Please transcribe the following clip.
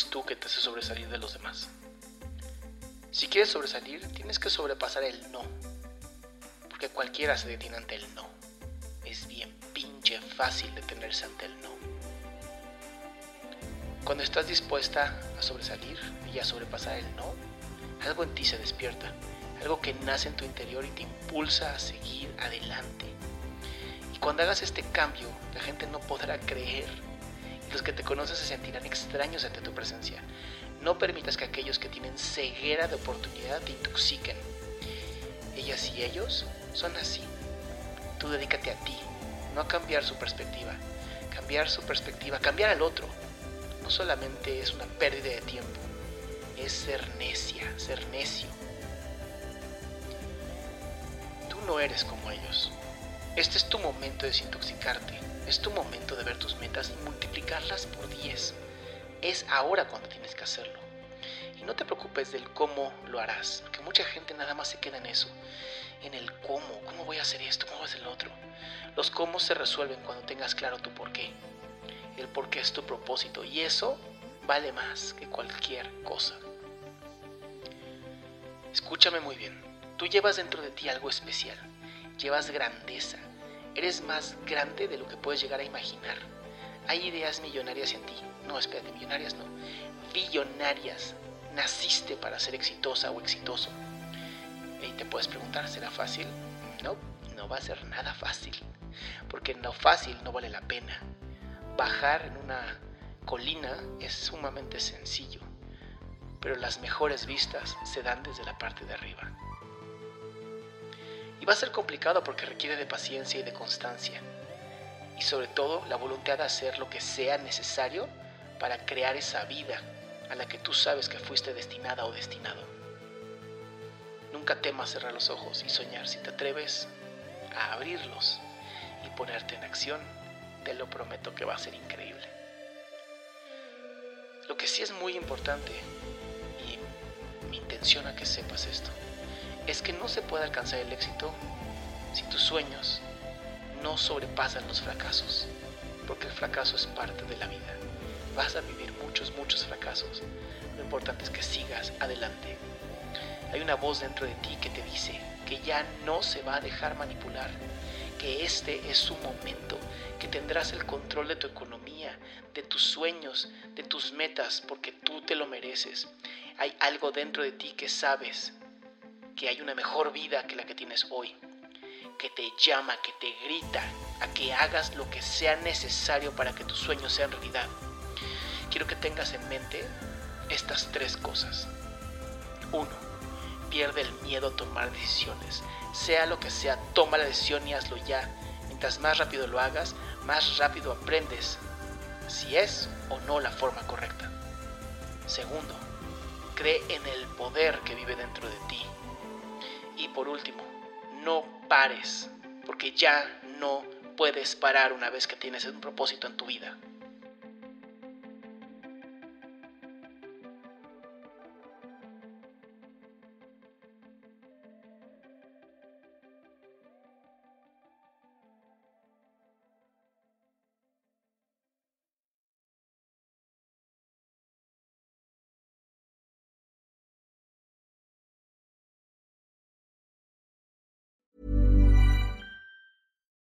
¿Qué tienes tú que te hace sobresalir de los demás? Si quieres sobresalir, tienes que sobrepasar el no. Porque cualquiera se detiene ante el no. Es bien pinche fácil detenerse ante el no. Cuando estás dispuesta a sobresalir y a sobrepasar el no, algo en ti se despierta. Algo que nace en tu interior y te impulsa a seguir adelante. Y cuando hagas este cambio, la gente no podrá creer los que te conocen se sentirán extraños ante tu presencia. No permitas que aquellos que tienen ceguera de oportunidad te intoxiquen. Ellas y ellos son así. Tú dedícate a ti, no a cambiar su perspectiva. Cambiar su perspectiva, cambiar al otro, no solamente es una pérdida de tiempo, es ser necia, ser necio. Tú no eres como ellos. Este es tu momento de desintoxicarte. Es tu momento de ver tus metas y multiplicarlas por 10. Es ahora cuando tienes que hacerlo. Y no te preocupes del cómo lo harás, porque mucha gente nada más se queda en eso, en el cómo, cómo voy a hacer esto, cómo voy a hacer lo otro. Los cómo se resuelven cuando tengas claro tu por qué. El por qué es tu propósito y eso vale más que cualquier cosa. Escúchame muy bien, tú llevas dentro de ti algo especial, llevas grandeza, Eres más grande de lo que puedes llegar a imaginar. Hay ideas millonarias en ti. No, espérate, millonarias no. Billonarias. Naciste para ser exitosa o exitoso. Y te puedes preguntar, ¿será fácil? No, no va a ser nada fácil. Porque lo fácil no vale la pena. Bajar en una colina es sumamente sencillo. Pero las mejores vistas se dan desde la parte de arriba. Y va a ser complicado porque requiere de paciencia y de constancia. Y sobre todo la voluntad de hacer lo que sea necesario para crear esa vida a la que tú sabes que fuiste destinada o destinado. Nunca temas cerrar los ojos y soñar. Si te atreves a abrirlos y ponerte en acción, te lo prometo que va a ser increíble. Lo que sí es muy importante, y mi intención a que sepas esto, es que no se puede alcanzar el éxito si tus sueños no sobrepasan los fracasos, porque el fracaso es parte de la vida. Vas a vivir muchos, muchos fracasos. Lo importante es que sigas adelante. Hay una voz dentro de ti que te dice que ya no se va a dejar manipular, que este es su momento, que tendrás el control de tu economía, de tus sueños, de tus metas, porque tú te lo mereces. Hay algo dentro de ti que sabes que hay una mejor vida que la que tienes hoy, que te llama, que te grita a que hagas lo que sea necesario para que tus sueños sean realidad. Quiero que tengas en mente estas tres cosas. Uno, pierde el miedo a tomar decisiones. Sea lo que sea, toma la decisión y hazlo ya. Mientras más rápido lo hagas, más rápido aprendes si es o no la forma correcta. Segundo, cree en el poder que vive dentro de ti y por último, no pares, porque ya no puedes parar una vez que tienes un propósito en tu vida.